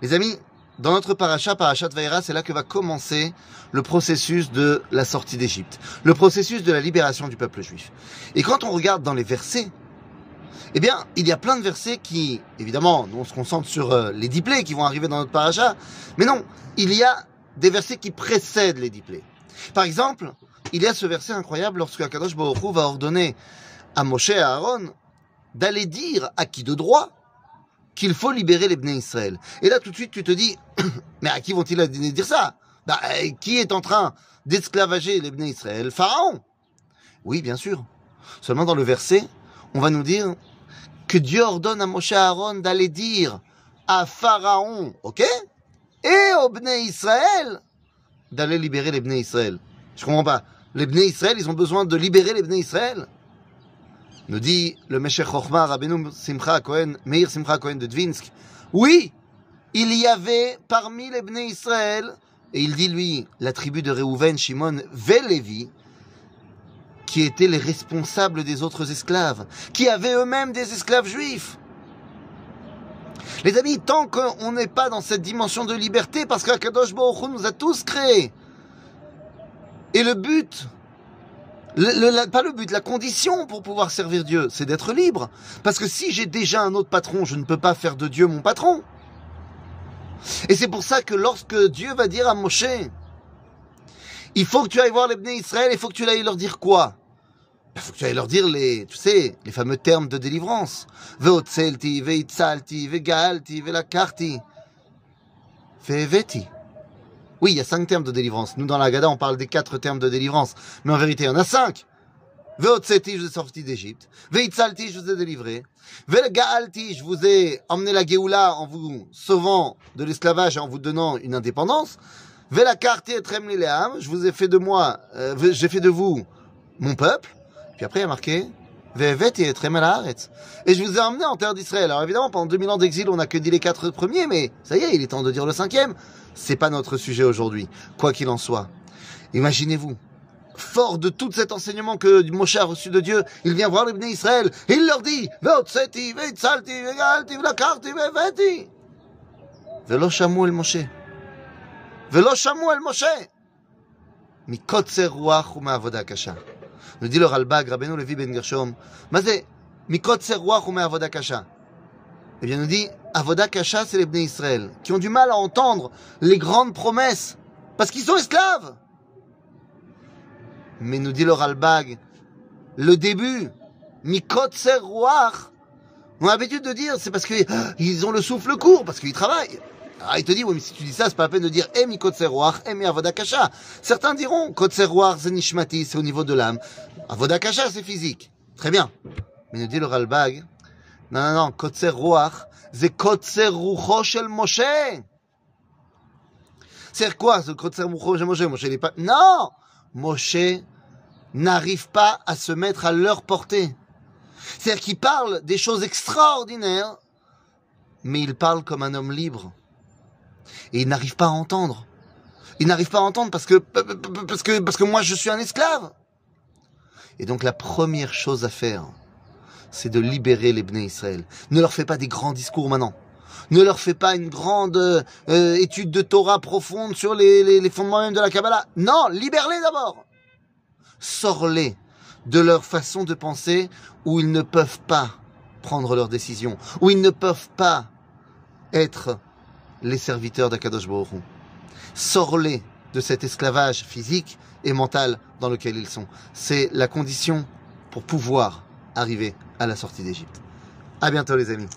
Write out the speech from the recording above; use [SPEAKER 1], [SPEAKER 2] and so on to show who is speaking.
[SPEAKER 1] Les amis, dans notre paracha, parachat Vaïra, c'est là que va commencer le processus de la sortie d'Égypte, le processus de la libération du peuple juif. Et quand on regarde dans les versets, eh bien, il y a plein de versets qui, évidemment, on se concentre sur euh, les diplés qui vont arriver dans notre paracha, mais non, il y a des versets qui précèdent les diplés. Par exemple, il y a ce verset incroyable lorsque Akadosh Baruch va ordonner à Moshe et à Aaron d'aller dire à qui de droit qu'il faut libérer les Bnei Israël. Et là, tout de suite, tu te dis, mais à qui vont-ils dire ça? Bah, Qui est en train d'esclavager les Bnei Israël? Pharaon Oui, bien sûr. Seulement dans le verset, on va nous dire que Dieu ordonne à Moshe Aaron d'aller dire à Pharaon, ok? Et aux Bnei Israël d'aller libérer les Bnei Israël. Je comprends pas. Les Bnei Israël, ils ont besoin de libérer les Bnei Israël? Nous dit le Meshech Chochma Rabbeinu Simcha Cohen, Meir Simcha Cohen de Dvinsk. Oui, il y avait parmi les Bnei Israël, et il dit lui, la tribu de Reuven, Shimon, Vélévi, qui étaient les responsables des autres esclaves, qui avaient eux-mêmes des esclaves juifs. Les amis, tant qu'on n'est pas dans cette dimension de liberté, parce qu'Akadosh Baruch nous a tous créés, et le but pas le but, la condition pour pouvoir servir Dieu, c'est d'être libre. Parce que si j'ai déjà un autre patron, je ne peux pas faire de Dieu mon patron. Et c'est pour ça que lorsque Dieu va dire à Moshe, il faut que tu ailles voir les Bnei Israël, il faut que tu ailles leur dire quoi? Il faut que tu ailles leur dire les, tu sais, les fameux termes de délivrance. Veotzelti, veitzalti, vegalti, velakarti, veveti. Oui, il y a cinq termes de délivrance. Nous, dans la Gada, on parle des quatre termes de délivrance. Mais en vérité, il y en a cinq. Veotseti, je vous ai sorti d'Égypte. Veitzalti, je vous ai délivré. Velgaalti, je vous ai emmené la Géoula en vous sauvant de l'esclavage et en vous donnant une indépendance. Velakarti et Tremlileam, je vous ai fait de moi, euh, j'ai fait de vous mon peuple. Puis après, il y a marqué, et Et je vous ai emmené en terre d'Israël. Alors évidemment, pendant 2000 ans d'exil, on n'a que dit les quatre premiers, mais ça y est, il est temps de dire le cinquième. C'est pas notre sujet aujourd'hui, quoi qu'il en soit. Imaginez-vous, fort de tout cet enseignement que Moshe a reçu de Dieu, il vient voir les bénis Israël et il leur dit Velo shamu el Moshe. Velo shamu el Moshe. מקוצר רוח ומעבודה קשה. nous dit le Ralbag, Rabbeinu Levi Ben Gershom, Mazé, mikotzer ruach ou avoda kasha? Eh bien, nous dit, avoda kasha, c'est les Bnei Israël, qui ont du mal à entendre les grandes promesses, parce qu'ils sont esclaves. Mais nous dit le Ralbag, le début, mikotzer ruach, on a l'habitude de dire, c'est parce qu'ils ont le souffle court, parce qu'ils travaillent. Ah, il te dit, oui, mais si tu dis ça, c'est pas la peine de dire Emi eh, Kotseroach, Emi eh, Avodakasha. Certains diront Kotseroach, c'est c'est au niveau de l'âme. Avodakasha, c'est physique. Très bien. Mais nous dit le Ralbag, non, non, non, Kotseroach, c'est Kotserucho shel Moshe. C'est quoi ce Kotserucho shel Moshe? Moshe n'est pas. Non Moshe n'arrive pas à se mettre à leur portée. C'est-à-dire qu'il parle des choses extraordinaires, mais il parle comme un homme libre et il n'arrive pas à entendre. Il n'arrive pas à entendre parce que, parce que, moi je suis un esclave. Et donc la première chose à faire, c'est de libérer les Bnei Israël. Ne leur fais pas des grands discours maintenant. Ne leur fais pas une grande euh, étude de Torah profonde sur les fondements même de la Kabbalah. Non, libère-les d'abord. Sors-les de leur façon de penser où ils ne peuvent pas prendre leurs décisions, où ils ne peuvent pas être les serviteurs d'Akadosh Baruch Sors-les de cet esclavage physique et mental dans lequel ils sont. C'est la condition pour pouvoir arriver à la sortie d'Égypte. À bientôt les amis.